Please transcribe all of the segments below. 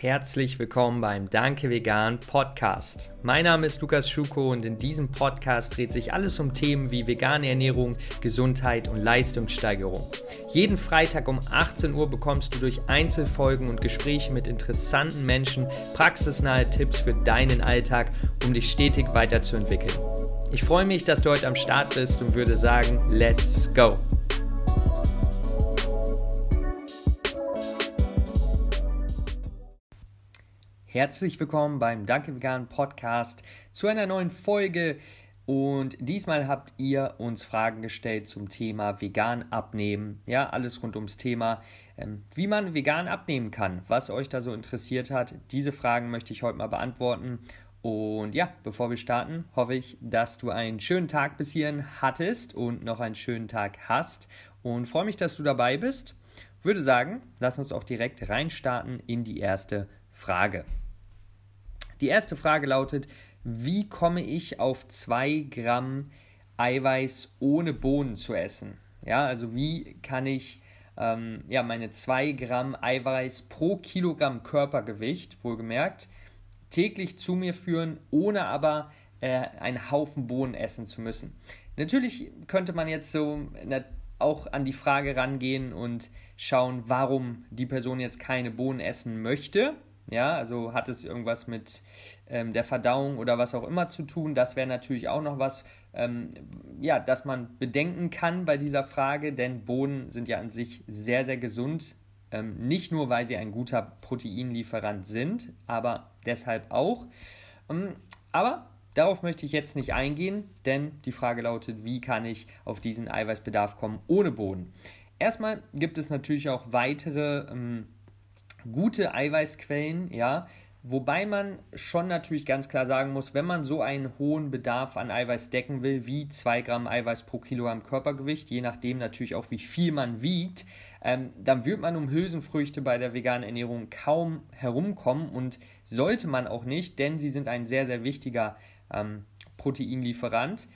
Herzlich willkommen beim Danke Vegan Podcast. Mein Name ist Lukas Schuko und in diesem Podcast dreht sich alles um Themen wie vegane Ernährung, Gesundheit und Leistungssteigerung. Jeden Freitag um 18 Uhr bekommst du durch Einzelfolgen und Gespräche mit interessanten Menschen praxisnahe Tipps für deinen Alltag, um dich stetig weiterzuentwickeln. Ich freue mich, dass du heute am Start bist und würde sagen, let's go! Herzlich willkommen beim Danke Vegan Podcast zu einer neuen Folge. Und diesmal habt ihr uns Fragen gestellt zum Thema vegan abnehmen. Ja, alles rund ums Thema, ähm, wie man vegan abnehmen kann. Was euch da so interessiert hat, diese Fragen möchte ich heute mal beantworten. Und ja, bevor wir starten, hoffe ich, dass du einen schönen Tag bis hierhin hattest und noch einen schönen Tag hast. Und freue mich, dass du dabei bist. Würde sagen, lass uns auch direkt reinstarten in die erste Frage. Die erste Frage lautet, wie komme ich auf 2 Gramm Eiweiß ohne Bohnen zu essen? Ja, also wie kann ich ähm, ja, meine 2 Gramm Eiweiß pro Kilogramm Körpergewicht, wohlgemerkt, täglich zu mir führen, ohne aber äh, einen Haufen Bohnen essen zu müssen. Natürlich könnte man jetzt so auch an die Frage rangehen und schauen, warum die Person jetzt keine Bohnen essen möchte. Ja, also hat es irgendwas mit ähm, der Verdauung oder was auch immer zu tun? Das wäre natürlich auch noch was, ähm, ja, das man bedenken kann bei dieser Frage, denn Bohnen sind ja an sich sehr, sehr gesund. Ähm, nicht nur, weil sie ein guter Proteinlieferant sind, aber deshalb auch. Ähm, aber darauf möchte ich jetzt nicht eingehen, denn die Frage lautet, wie kann ich auf diesen Eiweißbedarf kommen ohne Bohnen? Erstmal gibt es natürlich auch weitere ähm, gute Eiweißquellen, ja. Wobei man schon natürlich ganz klar sagen muss, wenn man so einen hohen Bedarf an Eiweiß decken will, wie 2 Gramm Eiweiß pro Kilogramm Körpergewicht, je nachdem natürlich auch wie viel man wiegt, ähm, dann wird man um Hülsenfrüchte bei der veganen Ernährung kaum herumkommen und sollte man auch nicht, denn sie sind ein sehr, sehr wichtiger ähm, Proteinlieferant.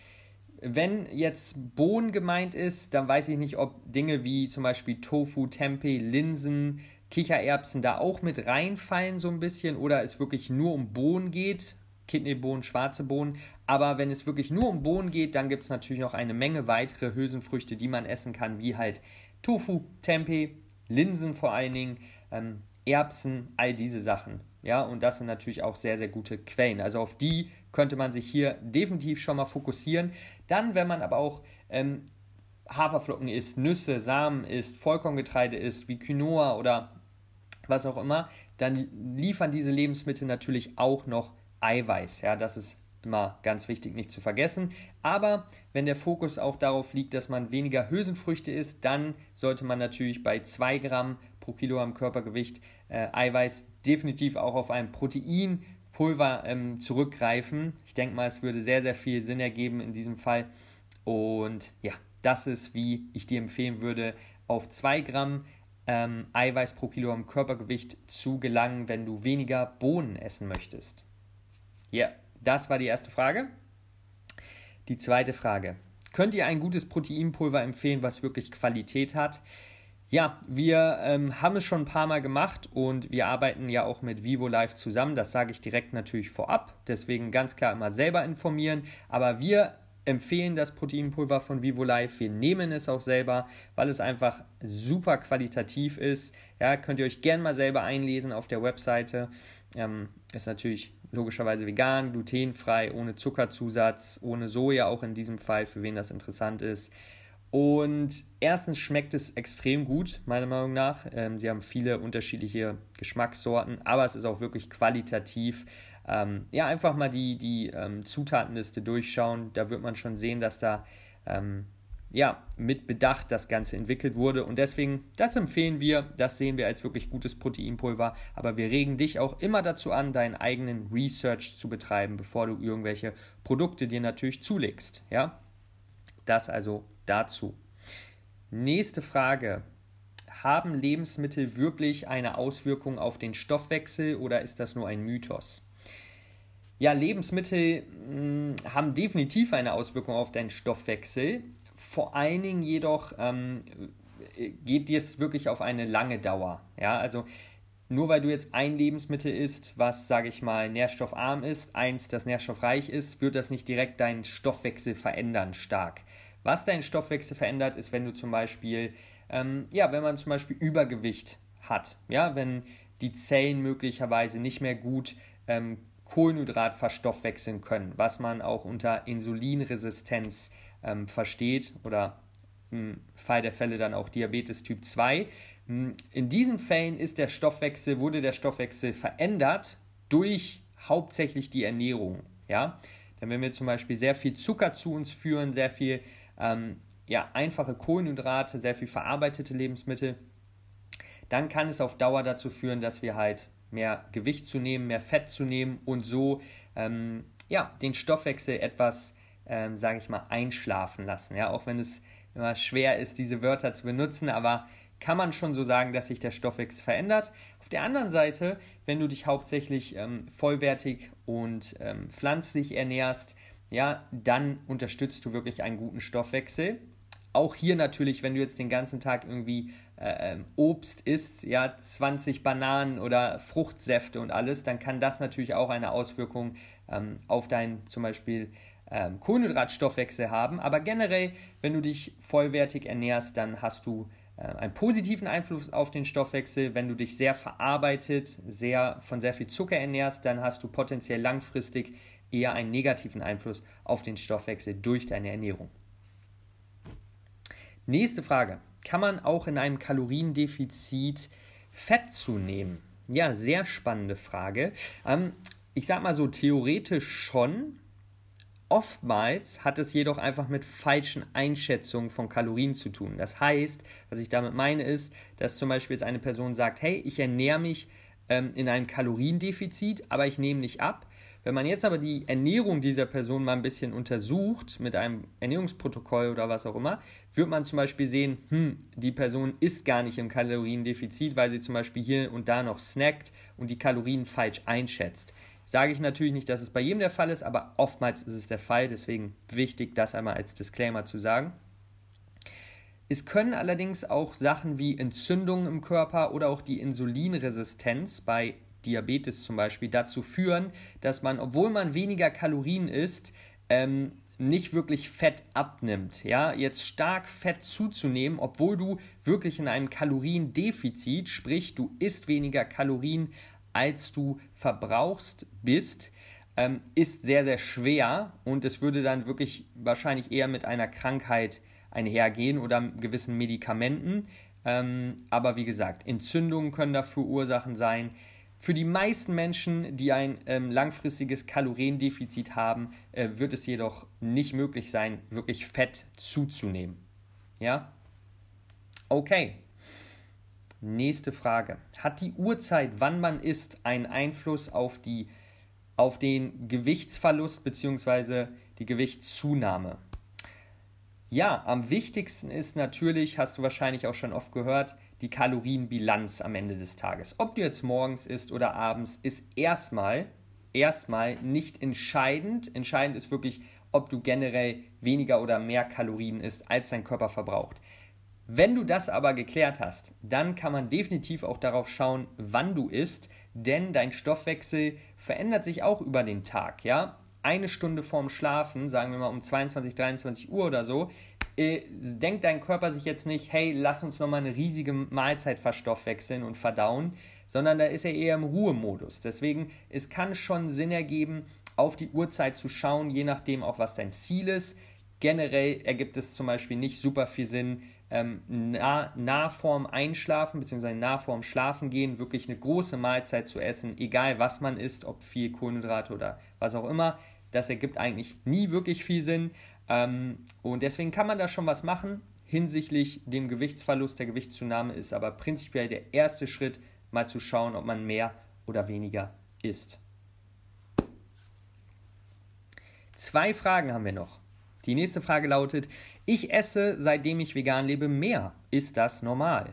Wenn jetzt Bohnen gemeint ist, dann weiß ich nicht, ob Dinge wie zum Beispiel Tofu, Tempeh, Linsen, Kichererbsen da auch mit reinfallen so ein bisschen oder es wirklich nur um Bohnen geht, Kidneybohnen, schwarze Bohnen. Aber wenn es wirklich nur um Bohnen geht, dann gibt es natürlich noch eine Menge weitere Hülsenfrüchte, die man essen kann, wie halt Tofu, Tempeh, Linsen vor allen Dingen, ähm, Erbsen, all diese Sachen. Ja, und das sind natürlich auch sehr, sehr gute Quellen. Also auf die könnte man sich hier definitiv schon mal fokussieren. Dann, wenn man aber auch ähm, Haferflocken isst, Nüsse, Samen isst, Vollkorngetreide isst, wie Quinoa oder was auch immer, dann liefern diese Lebensmittel natürlich auch noch Eiweiß. Ja, das ist immer ganz wichtig nicht zu vergessen. Aber wenn der Fokus auch darauf liegt, dass man weniger Hülsenfrüchte isst, dann sollte man natürlich bei 2 Gramm pro Kilogramm Körpergewicht äh, Eiweiß definitiv auch auf ein Proteinpulver ähm, zurückgreifen. Ich denke mal, es würde sehr, sehr viel Sinn ergeben in diesem Fall. Und ja, das ist, wie ich dir empfehlen würde, auf 2 Gramm ähm, Eiweiß pro Kilogramm Körpergewicht zu gelangen, wenn du weniger Bohnen essen möchtest? Ja, das war die erste Frage. Die zweite Frage. Könnt ihr ein gutes Proteinpulver empfehlen, was wirklich Qualität hat? Ja, wir ähm, haben es schon ein paar Mal gemacht und wir arbeiten ja auch mit Vivo Live zusammen. Das sage ich direkt natürlich vorab. Deswegen ganz klar immer selber informieren. Aber wir empfehlen das Proteinpulver von Vivo Life. Wir nehmen es auch selber, weil es einfach super qualitativ ist. Ja, könnt ihr euch gerne mal selber einlesen auf der Webseite. Ähm, ist natürlich logischerweise vegan, glutenfrei, ohne Zuckerzusatz, ohne Soja auch in diesem Fall, für wen das interessant ist. Und erstens schmeckt es extrem gut, meiner Meinung nach. Ähm, sie haben viele unterschiedliche Geschmackssorten, aber es ist auch wirklich qualitativ ähm, ja, einfach mal die, die ähm, Zutatenliste durchschauen. Da wird man schon sehen, dass da ähm, ja, mit Bedacht das Ganze entwickelt wurde. Und deswegen, das empfehlen wir, das sehen wir als wirklich gutes Proteinpulver. Aber wir regen dich auch immer dazu an, deinen eigenen Research zu betreiben, bevor du irgendwelche Produkte dir natürlich zulegst. Ja? Das also dazu. Nächste Frage. Haben Lebensmittel wirklich eine Auswirkung auf den Stoffwechsel oder ist das nur ein Mythos? Ja, Lebensmittel mh, hm, haben definitiv eine Auswirkung auf deinen Stoffwechsel. Vor allen Dingen jedoch ähm, geht dies wirklich auf eine lange Dauer. Ja, also nur weil du jetzt ein Lebensmittel isst, was, sage ich mal, nährstoffarm ist, eins, das nährstoffreich ist, wird das nicht direkt deinen Stoffwechsel verändern stark. Was deinen Stoffwechsel verändert, ist, wenn du zum Beispiel, ähm, ja, wenn man zum Beispiel Übergewicht hat, ja, wenn die Zellen möglicherweise nicht mehr gut ähm, Kohlenhydrat verstoffwechseln können, was man auch unter Insulinresistenz ähm, versteht oder im Fall der Fälle dann auch Diabetes Typ 2. Hm, in diesen Fällen ist der Stoffwechsel, wurde der Stoffwechsel verändert durch hauptsächlich die Ernährung. Ja? Denn wenn wir zum Beispiel sehr viel Zucker zu uns führen, sehr viel ähm, ja, einfache Kohlenhydrate, sehr viel verarbeitete Lebensmittel, dann kann es auf Dauer dazu führen, dass wir halt mehr Gewicht zu nehmen, mehr Fett zu nehmen und so ähm, ja, den Stoffwechsel etwas, ähm, sage ich mal, einschlafen lassen. Ja, auch wenn es immer schwer ist, diese Wörter zu benutzen, aber kann man schon so sagen, dass sich der Stoffwechsel verändert. Auf der anderen Seite, wenn du dich hauptsächlich ähm, vollwertig und ähm, pflanzlich ernährst, ja, dann unterstützt du wirklich einen guten Stoffwechsel. Auch hier natürlich, wenn du jetzt den ganzen Tag irgendwie äh, ähm, Obst isst, ja, 20 Bananen oder Fruchtsäfte und alles, dann kann das natürlich auch eine Auswirkung ähm, auf deinen zum Beispiel ähm, Kohlenhydratstoffwechsel haben. Aber generell, wenn du dich vollwertig ernährst, dann hast du äh, einen positiven Einfluss auf den Stoffwechsel. Wenn du dich sehr verarbeitet, sehr von sehr viel Zucker ernährst, dann hast du potenziell langfristig eher einen negativen Einfluss auf den Stoffwechsel durch deine Ernährung. Nächste Frage. Kann man auch in einem Kaloriendefizit Fett zunehmen? Ja, sehr spannende Frage. Ähm, ich sag mal so, theoretisch schon. Oftmals hat es jedoch einfach mit falschen Einschätzungen von Kalorien zu tun. Das heißt, was ich damit meine, ist, dass zum Beispiel jetzt eine Person sagt, hey, ich ernähre mich ähm, in einem Kaloriendefizit, aber ich nehme nicht ab. Wenn man jetzt aber die Ernährung dieser Person mal ein bisschen untersucht, mit einem Ernährungsprotokoll oder was auch immer, wird man zum Beispiel sehen, hm, die Person ist gar nicht im Kaloriendefizit, weil sie zum Beispiel hier und da noch snackt und die Kalorien falsch einschätzt. Sage ich natürlich nicht, dass es bei jedem der Fall ist, aber oftmals ist es der Fall, deswegen wichtig, das einmal als Disclaimer zu sagen. Es können allerdings auch Sachen wie Entzündungen im Körper oder auch die Insulinresistenz bei Diabetes zum Beispiel dazu führen, dass man, obwohl man weniger Kalorien isst, ähm, nicht wirklich Fett abnimmt. Ja, jetzt stark Fett zuzunehmen, obwohl du wirklich in einem Kaloriendefizit, sprich du isst weniger Kalorien, als du verbrauchst bist, ähm, ist sehr, sehr schwer und es würde dann wirklich wahrscheinlich eher mit einer Krankheit einhergehen oder gewissen Medikamenten. Ähm, aber wie gesagt, Entzündungen können dafür Ursachen sein. Für die meisten Menschen, die ein ähm, langfristiges Kaloriendefizit haben, äh, wird es jedoch nicht möglich sein, wirklich Fett zuzunehmen. Ja? Okay. Nächste Frage. Hat die Uhrzeit, wann man isst, einen Einfluss auf, die, auf den Gewichtsverlust bzw. die Gewichtszunahme? Ja, am wichtigsten ist natürlich, hast du wahrscheinlich auch schon oft gehört, die Kalorienbilanz am Ende des Tages. Ob du jetzt morgens isst oder abends, ist erstmal erstmal nicht entscheidend. Entscheidend ist wirklich, ob du generell weniger oder mehr Kalorien isst, als dein Körper verbraucht. Wenn du das aber geklärt hast, dann kann man definitiv auch darauf schauen, wann du isst, denn dein Stoffwechsel verändert sich auch über den Tag, ja? eine Stunde vorm Schlafen, sagen wir mal um 22, 23 Uhr oder so, äh, denkt dein Körper sich jetzt nicht, hey, lass uns nochmal eine riesige Mahlzeit verstoffwechseln und verdauen, sondern da ist er eher im Ruhemodus. Deswegen, es kann schon Sinn ergeben, auf die Uhrzeit zu schauen, je nachdem auch, was dein Ziel ist. Generell ergibt es zum Beispiel nicht super viel Sinn, ähm, nah, nah vorm Einschlafen bzw. nah vorm Schlafen gehen, wirklich eine große Mahlzeit zu essen, egal was man isst, ob viel Kohlenhydrate oder was auch immer. Das ergibt eigentlich nie wirklich viel Sinn. Ähm, und deswegen kann man da schon was machen hinsichtlich dem Gewichtsverlust. Der Gewichtszunahme ist aber prinzipiell der erste Schritt, mal zu schauen, ob man mehr oder weniger isst. Zwei Fragen haben wir noch. Die nächste Frage lautet, ich esse, seitdem ich vegan lebe, mehr. Ist das normal?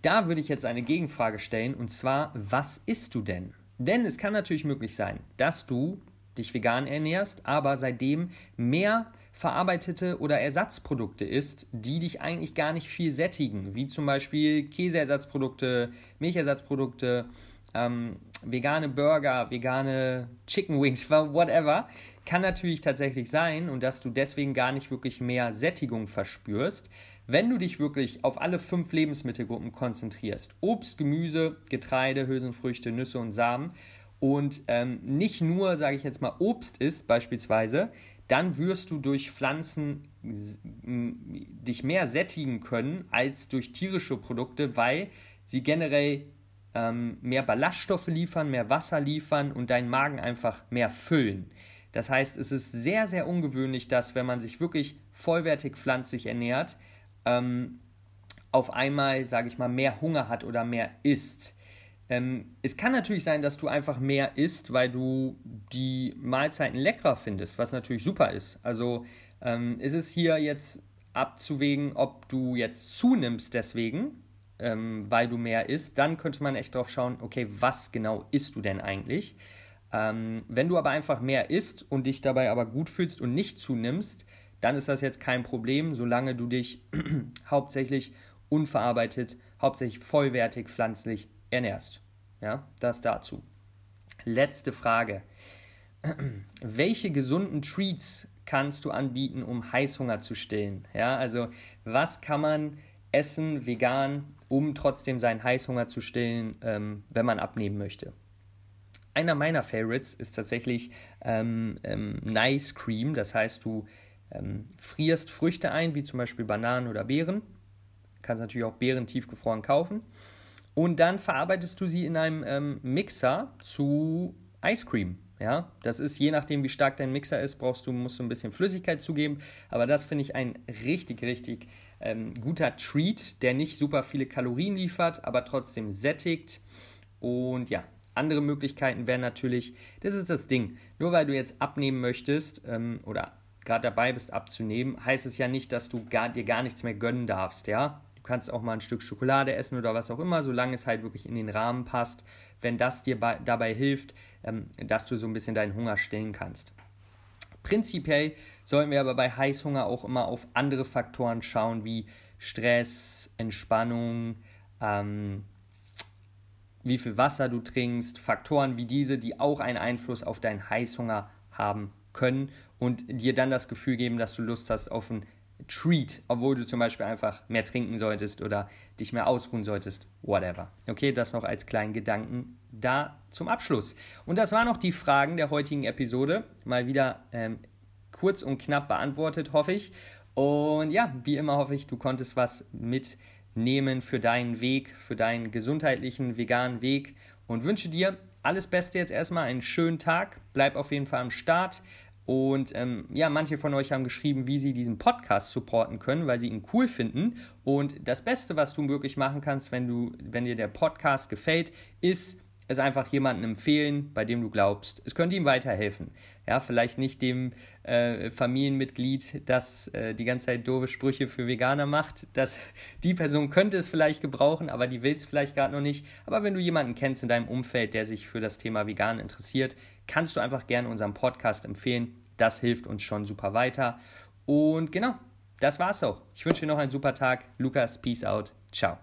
Da würde ich jetzt eine Gegenfrage stellen und zwar, was isst du denn? Denn es kann natürlich möglich sein, dass du dich vegan ernährst, aber seitdem mehr verarbeitete oder Ersatzprodukte isst, die dich eigentlich gar nicht viel sättigen, wie zum Beispiel Käseersatzprodukte, Milchersatzprodukte, ähm, vegane Burger, vegane Chicken Wings, whatever, kann natürlich tatsächlich sein und dass du deswegen gar nicht wirklich mehr Sättigung verspürst, wenn du dich wirklich auf alle fünf Lebensmittelgruppen konzentrierst. Obst, Gemüse, Getreide, Hülsenfrüchte, Nüsse und Samen und ähm, nicht nur, sage ich jetzt mal, Obst isst beispielsweise, dann wirst du durch Pflanzen dich mehr sättigen können als durch tierische Produkte, weil sie generell ähm, mehr Ballaststoffe liefern, mehr Wasser liefern und deinen Magen einfach mehr füllen. Das heißt, es ist sehr, sehr ungewöhnlich, dass wenn man sich wirklich vollwertig pflanzlich ernährt, ähm, auf einmal, sage ich mal, mehr Hunger hat oder mehr isst. Ähm, es kann natürlich sein, dass du einfach mehr isst, weil du die Mahlzeiten leckerer findest, was natürlich super ist. Also ähm, ist es hier jetzt abzuwägen, ob du jetzt zunimmst deswegen, ähm, weil du mehr isst. Dann könnte man echt drauf schauen, okay, was genau isst du denn eigentlich? Ähm, wenn du aber einfach mehr isst und dich dabei aber gut fühlst und nicht zunimmst, dann ist das jetzt kein Problem, solange du dich hauptsächlich unverarbeitet, hauptsächlich vollwertig pflanzlich ernährst. Ja, das dazu. Letzte Frage. Welche gesunden Treats kannst du anbieten, um Heißhunger zu stillen? Ja, also was kann man essen vegan, um trotzdem seinen Heißhunger zu stillen, ähm, wenn man abnehmen möchte? Einer meiner Favorites ist tatsächlich ähm, ähm, Nice Cream. Das heißt, du ähm, frierst Früchte ein, wie zum Beispiel Bananen oder Beeren. Kannst natürlich auch Beeren tiefgefroren kaufen. Und dann verarbeitest du sie in einem ähm, Mixer zu Ice Cream. Ja, das ist je nachdem, wie stark dein Mixer ist, brauchst du, musst du ein bisschen Flüssigkeit zugeben. Aber das finde ich ein richtig, richtig ähm, guter Treat, der nicht super viele Kalorien liefert, aber trotzdem sättigt. Und ja, andere Möglichkeiten wären natürlich, das ist das Ding, nur weil du jetzt abnehmen möchtest ähm, oder gerade dabei bist abzunehmen, heißt es ja nicht, dass du gar, dir gar nichts mehr gönnen darfst, ja. Kannst auch mal ein Stück Schokolade essen oder was auch immer, solange es halt wirklich in den Rahmen passt, wenn das dir bei, dabei hilft, ähm, dass du so ein bisschen deinen Hunger stillen kannst. Prinzipiell sollten wir aber bei Heißhunger auch immer auf andere Faktoren schauen, wie Stress, Entspannung, ähm, wie viel Wasser du trinkst, Faktoren wie diese, die auch einen Einfluss auf deinen Heißhunger haben können und dir dann das Gefühl geben, dass du Lust hast auf einen Treat, obwohl du zum Beispiel einfach mehr trinken solltest oder dich mehr ausruhen solltest, whatever. Okay, das noch als kleinen Gedanken da zum Abschluss. Und das waren noch die Fragen der heutigen Episode. Mal wieder ähm, kurz und knapp beantwortet, hoffe ich. Und ja, wie immer hoffe ich, du konntest was mit nehmen für deinen Weg, für deinen gesundheitlichen, veganen Weg und wünsche dir alles Beste jetzt erstmal, einen schönen Tag, bleib auf jeden Fall am Start. Und ähm, ja, manche von euch haben geschrieben, wie sie diesen Podcast supporten können, weil sie ihn cool finden. Und das Beste, was du wirklich machen kannst, wenn du, wenn dir der Podcast gefällt, ist es einfach jemandem empfehlen, bei dem du glaubst, es könnte ihm weiterhelfen. Ja, vielleicht nicht dem äh, Familienmitglied, das äh, die ganze Zeit doofe Sprüche für Veganer macht. Das, die Person könnte es vielleicht gebrauchen, aber die will es vielleicht gerade noch nicht. Aber wenn du jemanden kennst in deinem Umfeld, der sich für das Thema Vegan interessiert, kannst du einfach gerne unseren Podcast empfehlen. Das hilft uns schon super weiter. Und genau, das war's auch. Ich wünsche dir noch einen super Tag. Lukas, peace out. Ciao.